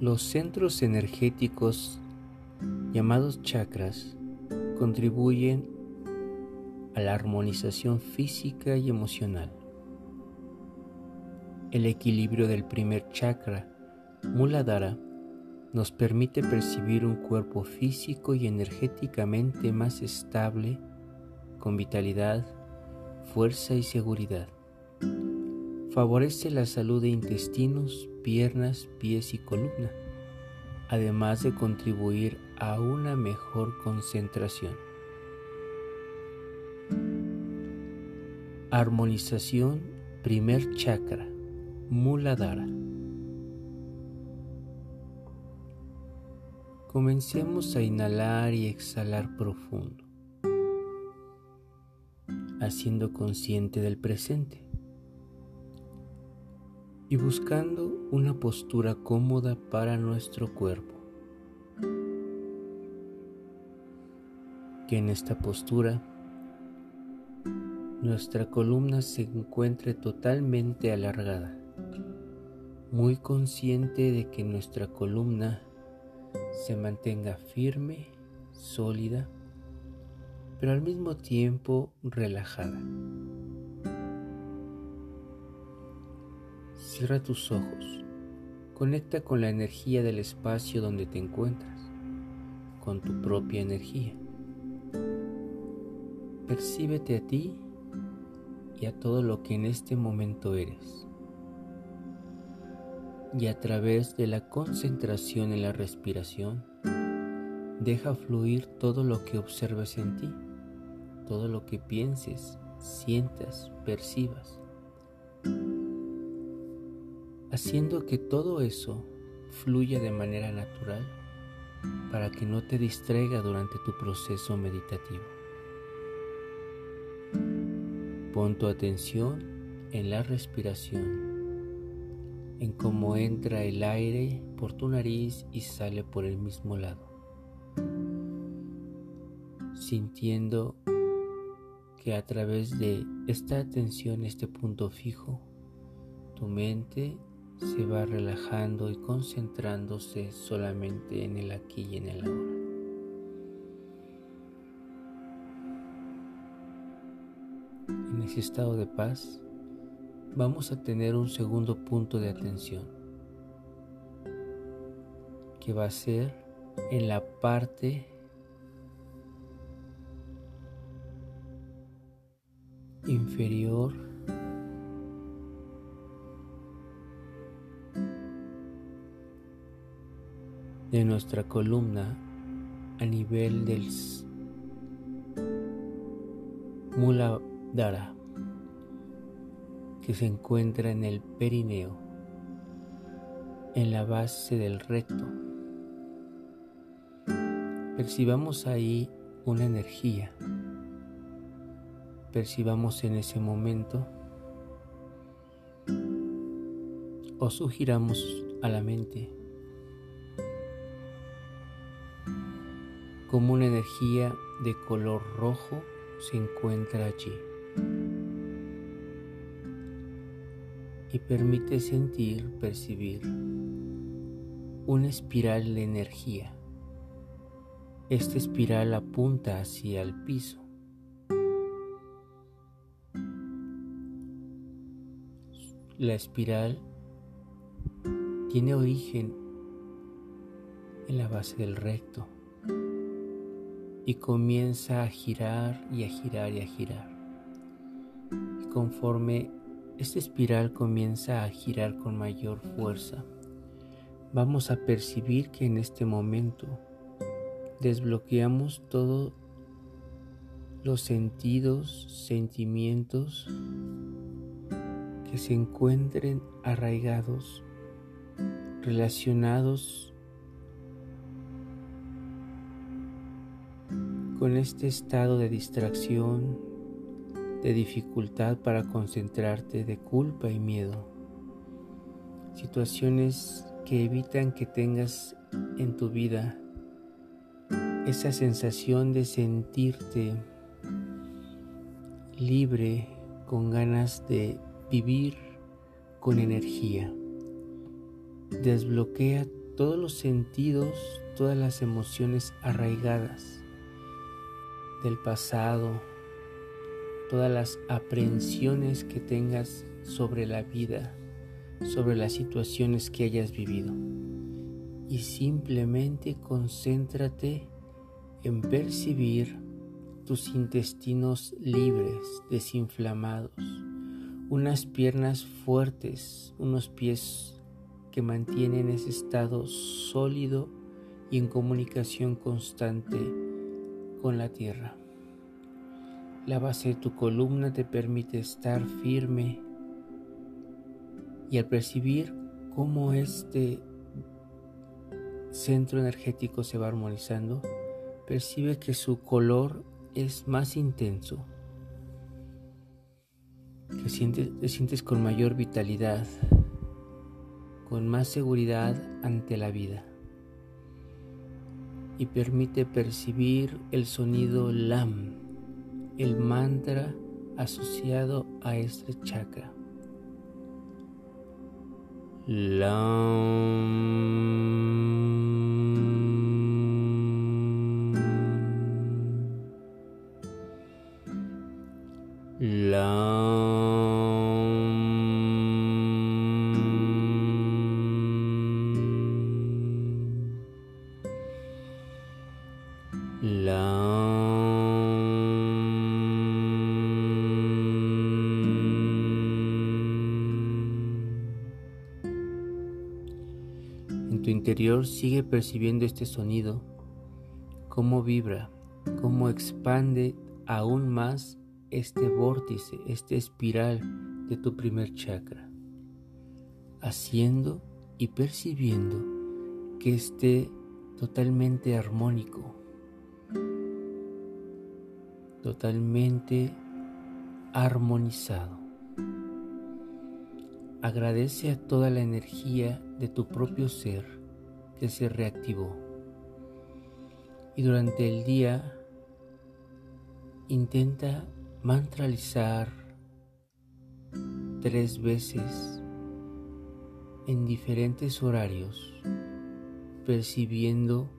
Los centros energéticos llamados chakras contribuyen a la armonización física y emocional. El equilibrio del primer chakra, Muladhara, nos permite percibir un cuerpo físico y energéticamente más estable, con vitalidad, fuerza y seguridad. Favorece la salud de intestinos, piernas, pies y columna, además de contribuir a una mejor concentración. Armonización primer chakra, Muladhara. Comencemos a inhalar y exhalar profundo, haciendo consciente del presente y buscando una postura cómoda para nuestro cuerpo. Que en esta postura nuestra columna se encuentre totalmente alargada, muy consciente de que nuestra columna se mantenga firme, sólida, pero al mismo tiempo relajada. Cierra tus ojos. Conecta con la energía del espacio donde te encuentras, con tu propia energía. Percíbete a ti y a todo lo que en este momento eres. Y a través de la concentración en la respiración, deja fluir todo lo que observes en ti, todo lo que pienses, sientas, percibas haciendo que todo eso fluya de manera natural para que no te distraiga durante tu proceso meditativo. Pon tu atención en la respiración, en cómo entra el aire por tu nariz y sale por el mismo lado, sintiendo que a través de esta atención, este punto fijo, tu mente se va relajando y concentrándose solamente en el aquí y en el ahora. En ese estado de paz vamos a tener un segundo punto de atención que va a ser en la parte inferior de nuestra columna a nivel del Muladhara que se encuentra en el perineo, en la base del recto. Percibamos ahí una energía. Percibamos en ese momento o sugiramos a la mente como una energía de color rojo se encuentra allí. Y permite sentir, percibir una espiral de energía. Esta espiral apunta hacia el piso. La espiral tiene origen en la base del recto y comienza a girar y a girar y a girar. Y conforme esta espiral comienza a girar con mayor fuerza. Vamos a percibir que en este momento desbloqueamos todos los sentidos, sentimientos que se encuentren arraigados, relacionados con este estado de distracción, de dificultad para concentrarte, de culpa y miedo. Situaciones que evitan que tengas en tu vida esa sensación de sentirte libre, con ganas de vivir con energía. Desbloquea todos los sentidos, todas las emociones arraigadas del pasado, todas las aprehensiones que tengas sobre la vida, sobre las situaciones que hayas vivido. Y simplemente concéntrate en percibir tus intestinos libres, desinflamados, unas piernas fuertes, unos pies que mantienen ese estado sólido y en comunicación constante con la tierra. La base de tu columna te permite estar firme y al percibir cómo este centro energético se va armonizando, percibe que su color es más intenso, que te sientes con mayor vitalidad, con más seguridad ante la vida y permite percibir el sonido LAM, el mantra asociado a este chakra. LAM. Interior sigue percibiendo este sonido, cómo vibra, cómo expande aún más este vórtice, esta espiral de tu primer chakra, haciendo y percibiendo que esté totalmente armónico, totalmente armonizado. Agradece a toda la energía de tu propio ser que se reactivó. Y durante el día intenta mantralizar tres veces en diferentes horarios, percibiendo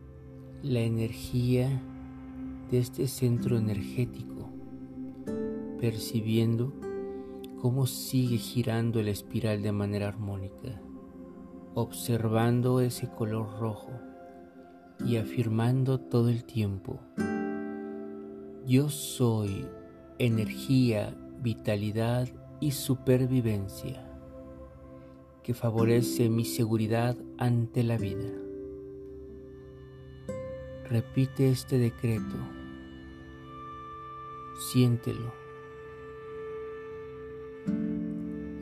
la energía de este centro energético, percibiendo cómo sigue girando la espiral de manera armónica observando ese color rojo y afirmando todo el tiempo, yo soy energía, vitalidad y supervivencia que favorece mi seguridad ante la vida. Repite este decreto, siéntelo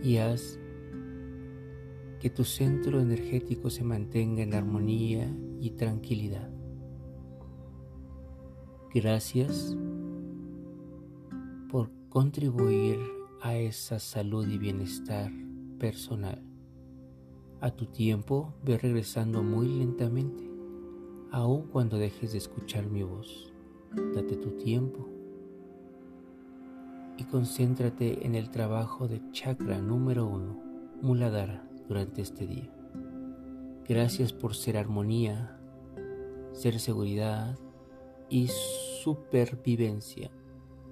y haz que tu centro energético se mantenga en armonía y tranquilidad. Gracias por contribuir a esa salud y bienestar personal. A tu tiempo ve regresando muy lentamente, aun cuando dejes de escuchar mi voz. Date tu tiempo y concéntrate en el trabajo de chakra número uno, Muladhara durante este día. Gracias por ser armonía, ser seguridad y supervivencia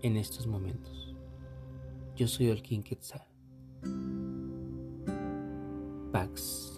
en estos momentos. Yo soy King Quetzal. Pax.